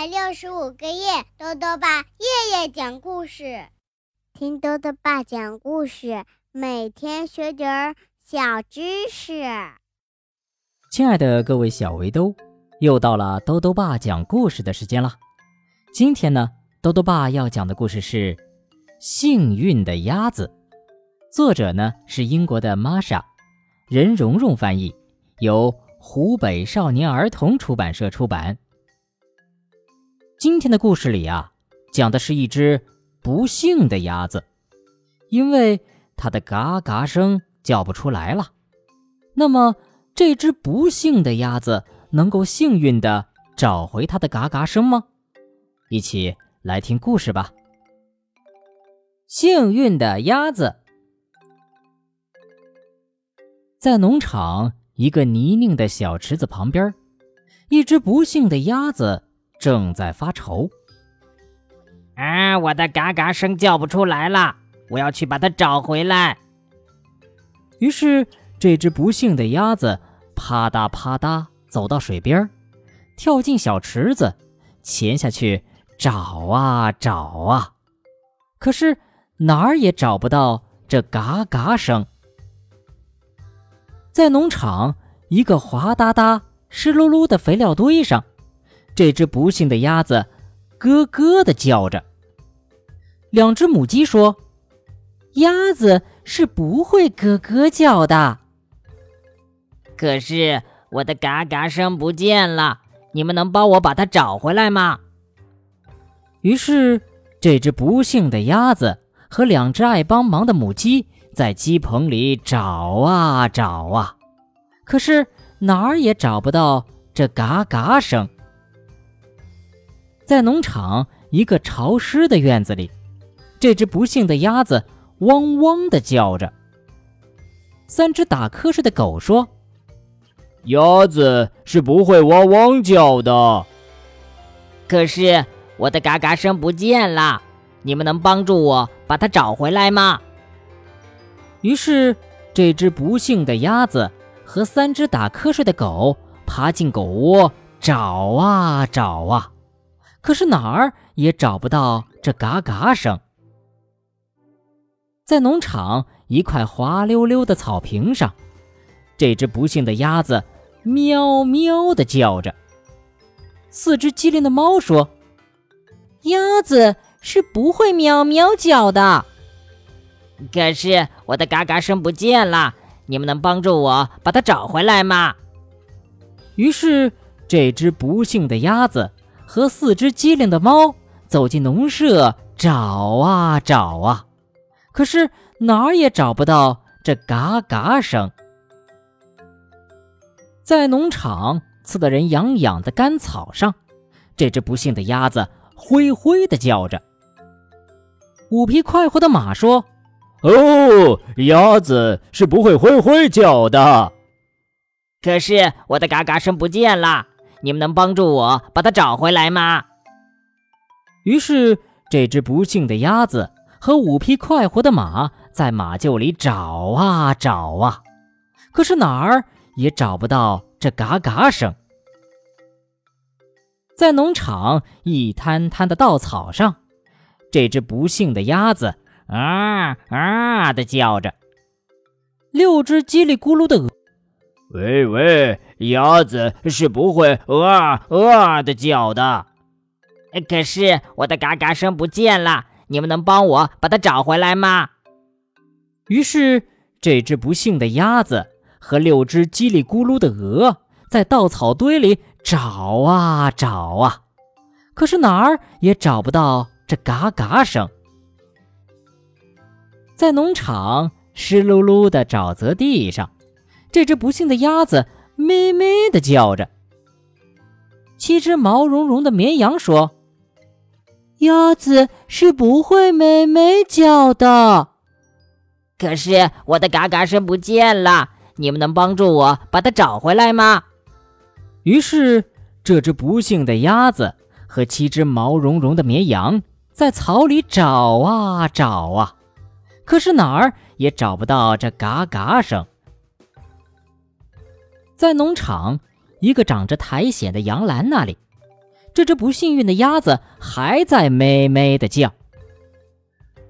百六十五个夜，豆豆爸夜夜讲故事，听豆豆爸讲故事，每天学点儿小知识。亲爱的各位小围兜，又到了豆豆爸讲故事的时间了。今天呢，豆豆爸要讲的故事是《幸运的鸭子》，作者呢是英国的玛莎，任蓉蓉翻译，由湖北少年儿童出版社出版。今天的故事里啊，讲的是一只不幸的鸭子，因为它的嘎嘎声叫不出来了。那么，这只不幸的鸭子能够幸运的找回它的嘎嘎声吗？一起来听故事吧。幸运的鸭子，在农场一个泥泞的小池子旁边，一只不幸的鸭子。正在发愁，啊！我的嘎嘎声叫不出来了，我要去把它找回来。于是，这只不幸的鸭子啪嗒啪嗒走到水边，跳进小池子，潜下去找啊找啊，可是哪儿也找不到这嘎嘎声。在农场一个滑哒哒、湿漉漉的肥料堆上。这只不幸的鸭子咯咯地叫着。两只母鸡说：“鸭子是不会咯咯叫的。”可是我的嘎嘎声不见了，你们能帮我把它找回来吗？于是，这只不幸的鸭子和两只爱帮忙的母鸡在鸡棚里找啊找啊，可是哪儿也找不到这嘎嘎声。在农场一个潮湿的院子里，这只不幸的鸭子汪汪地叫着。三只打瞌睡的狗说：“鸭子是不会汪汪叫的。”可是我的嘎嘎声不见了，你们能帮助我把它找回来吗？于是，这只不幸的鸭子和三只打瞌睡的狗爬进狗窝，找啊找啊。可是哪儿也找不到这嘎嘎声。在农场一块滑溜溜的草坪上，这只不幸的鸭子喵喵地叫着。四只机灵的猫说：“鸭子是不会喵喵叫的。”可是我的嘎嘎声不见了，你们能帮助我把它找回来吗？于是这只不幸的鸭子。和四只机灵的猫走进农舍，找啊找啊，可是哪儿也找不到这嘎嘎声。在农场刺得人痒痒的干草上，这只不幸的鸭子灰灰的叫着。五匹快活的马说：“哦，鸭子是不会灰灰叫的。”可是我的嘎嘎声不见了。你们能帮助我把它找回来吗？于是，这只不幸的鸭子和五匹快活的马在马厩里找啊找啊，可是哪儿也找不到这嘎嘎声。在农场一滩滩的稻草上，这只不幸的鸭子啊啊的叫着。六只叽里咕噜的鹅。喂喂，鸭子是不会啊啊的叫的。可是我的嘎嘎声不见了，你们能帮我把它找回来吗？于是，这只不幸的鸭子和六只叽里咕噜的鹅在稻草堆里找啊找啊，可是哪儿也找不到这嘎嘎声。在农场湿漉漉的沼泽地上。这只不幸的鸭子咩咩地叫着。七只毛茸茸的绵羊说：“鸭子是不会咩咩叫的。”可是我的嘎嘎声不见了，你们能帮助我把它找回来吗？于是，这只不幸的鸭子和七只毛茸茸的绵羊在草里找啊找啊，可是哪儿也找不到这嘎嘎声。在农场，一个长着苔藓的杨兰那里，这只不幸运的鸭子还在咩咩的叫。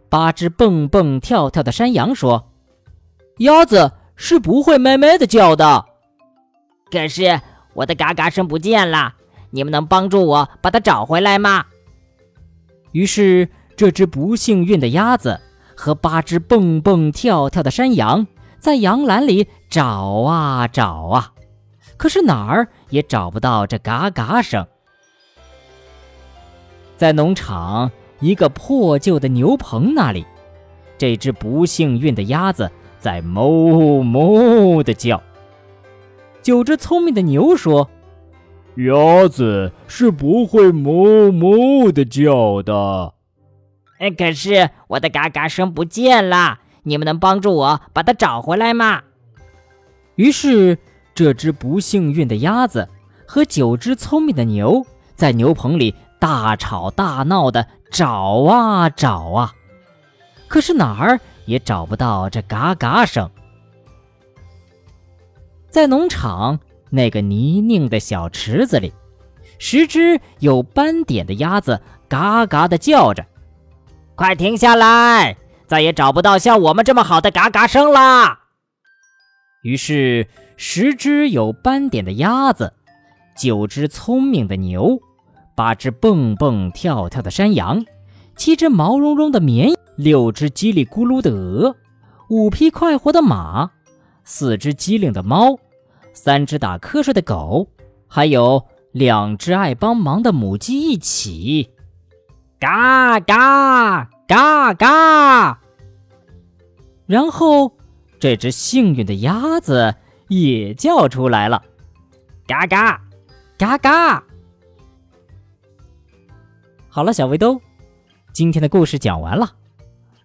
八只蹦蹦跳跳的山羊说：“鸭子是不会咩咩的叫的。”可是我的嘎嘎声不见了，你们能帮助我把它找回来吗？于是，这只不幸运的鸭子和八只蹦蹦跳跳的山羊在羊栏里找啊找啊，可是哪儿也找不到这嘎嘎声。在农场一个破旧的牛棚那里，这只不幸运的鸭子在哞哞地叫。九只聪明的牛说：“鸭子是不会哞哞的叫的。”哎，可是我的嘎嘎声不见了，你们能帮助我把它找回来吗？于是，这只不幸运的鸭子和九只聪明的牛在牛棚里。大吵大闹的找啊找啊，可是哪儿也找不到这嘎嘎声。在农场那个泥泞的小池子里，十只有斑点的鸭子嘎嘎的叫着：“快停下来！再也找不到像我们这么好的嘎嘎声啦！”于是，十只有斑点的鸭子，九只聪明的牛。八只蹦蹦跳跳的山羊，七只毛茸茸的绵，六只叽里咕噜的鹅，五匹快活的马，四只机灵的猫，三只打瞌睡的狗，还有两只爱帮忙的母鸡一起，嘎嘎嘎嘎。然后，这只幸运的鸭子也叫出来了，嘎嘎嘎嘎。好了，小围兜，今天的故事讲完了。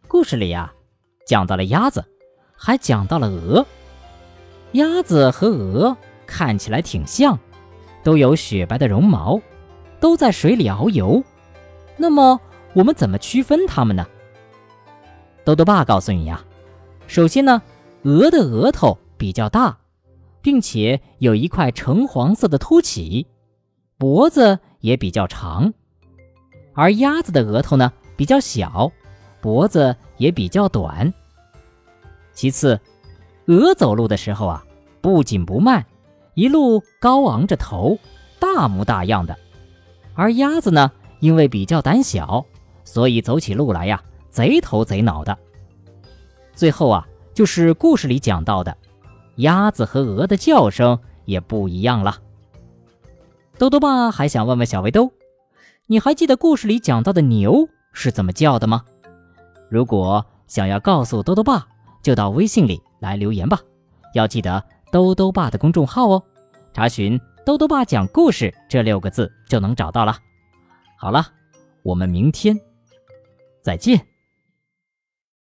故事里呀，讲到了鸭子，还讲到了鹅。鸭子和鹅看起来挺像，都有雪白的绒毛，都在水里遨游。那么，我们怎么区分它们呢？豆豆爸告诉你呀，首先呢，鹅的额头比较大，并且有一块橙黄色的凸起，脖子也比较长。而鸭子的额头呢比较小，脖子也比较短。其次，鹅走路的时候啊不紧不慢，一路高昂着头，大模大样的；而鸭子呢，因为比较胆小，所以走起路来呀贼头贼脑的。最后啊，就是故事里讲到的，鸭子和鹅的叫声也不一样了。豆豆爸还想问问小围兜。你还记得故事里讲到的牛是怎么叫的吗？如果想要告诉兜兜爸，就到微信里来留言吧。要记得兜兜爸的公众号哦，查询“兜兜爸讲故事”这六个字就能找到了。好了，我们明天再见。